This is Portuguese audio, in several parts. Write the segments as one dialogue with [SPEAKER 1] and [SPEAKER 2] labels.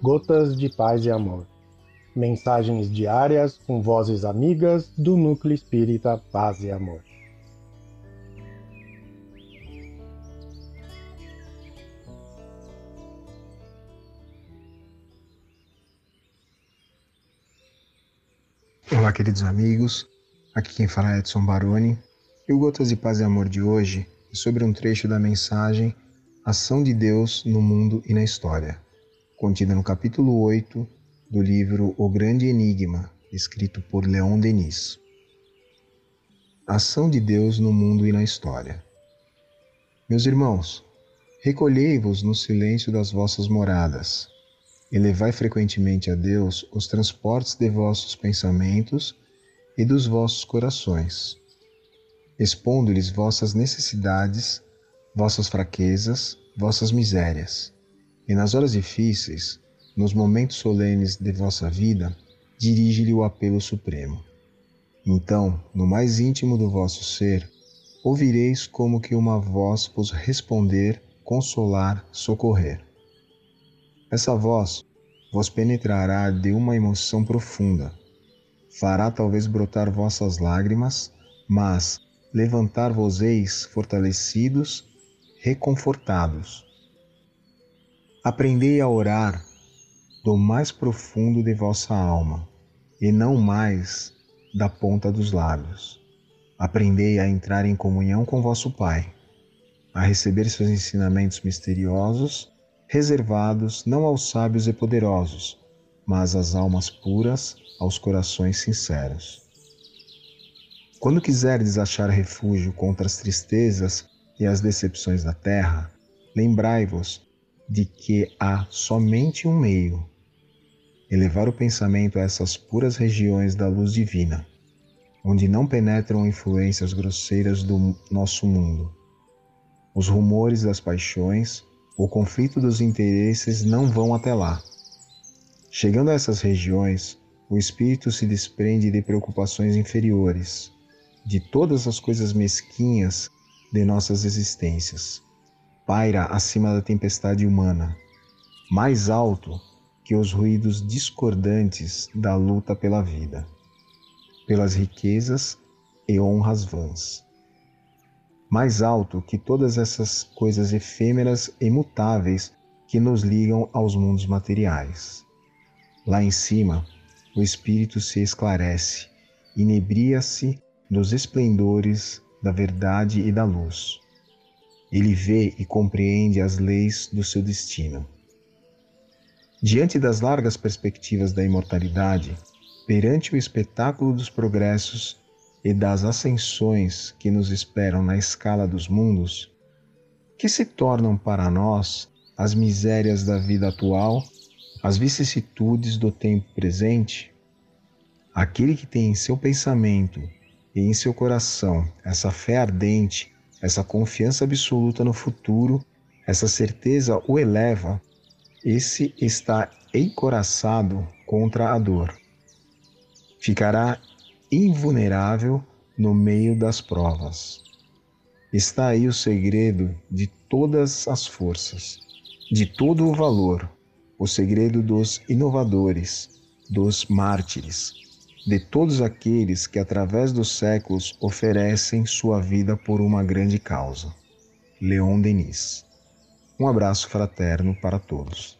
[SPEAKER 1] Gotas de Paz e Amor. Mensagens diárias com vozes amigas do Núcleo Espírita Paz e Amor.
[SPEAKER 2] Olá, queridos amigos. Aqui quem fala é Edson Baroni. E o Gotas de Paz e Amor de hoje é sobre um trecho da mensagem Ação de Deus no Mundo e na História, contida no capítulo 8 do livro O Grande Enigma, escrito por Leon Denis. Ação de Deus no Mundo e na História. Meus irmãos, recolhei-vos no silêncio das vossas moradas, elevai frequentemente a Deus os transportes de vossos pensamentos e dos vossos corações, expondo-lhes vossas necessidades vossas fraquezas, vossas misérias. E nas horas difíceis, nos momentos solenes de vossa vida, dirige-lhe o apelo supremo. Então, no mais íntimo do vosso ser, ouvireis como que uma voz vos responder, consolar, socorrer. Essa voz vos penetrará de uma emoção profunda, fará talvez brotar vossas lágrimas, mas levantar-vos-eis fortalecidos reconfortados. Aprendei a orar do mais profundo de vossa alma, e não mais da ponta dos lábios. Aprendei a entrar em comunhão com vosso Pai, a receber seus ensinamentos misteriosos, reservados não aos sábios e poderosos, mas às almas puras, aos corações sinceros. Quando quiserdes achar refúgio contra as tristezas e as decepções da terra, lembrai-vos de que há somente um meio: elevar o pensamento a essas puras regiões da luz divina, onde não penetram influências grosseiras do nosso mundo. Os rumores das paixões, o conflito dos interesses não vão até lá. Chegando a essas regiões, o espírito se desprende de preocupações inferiores, de todas as coisas mesquinhas de nossas existências. Paira acima da tempestade humana, mais alto que os ruídos discordantes da luta pela vida, pelas riquezas e honras vãs. Mais alto que todas essas coisas efêmeras e mutáveis que nos ligam aos mundos materiais. Lá em cima, o espírito se esclarece, inebria-se nos esplendores da verdade e da luz. Ele vê e compreende as leis do seu destino. Diante das largas perspectivas da imortalidade, perante o espetáculo dos progressos e das ascensões que nos esperam na escala dos mundos, que se tornam para nós as misérias da vida atual, as vicissitudes do tempo presente, aquele que tem em seu pensamento e em seu coração essa fé ardente, essa confiança absoluta no futuro, essa certeza o eleva, esse está encoraçado contra a dor. Ficará invulnerável no meio das provas. Está aí o segredo de todas as forças, de todo o valor, o segredo dos inovadores, dos mártires, de todos aqueles que, através dos séculos, oferecem sua vida por uma grande causa. Leon Denis. Um abraço fraterno para todos.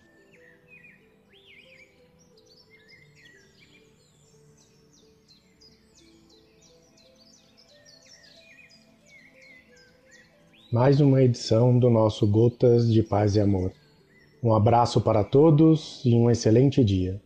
[SPEAKER 1] Mais uma edição do nosso Gotas de Paz e Amor. Um abraço para todos e um excelente dia.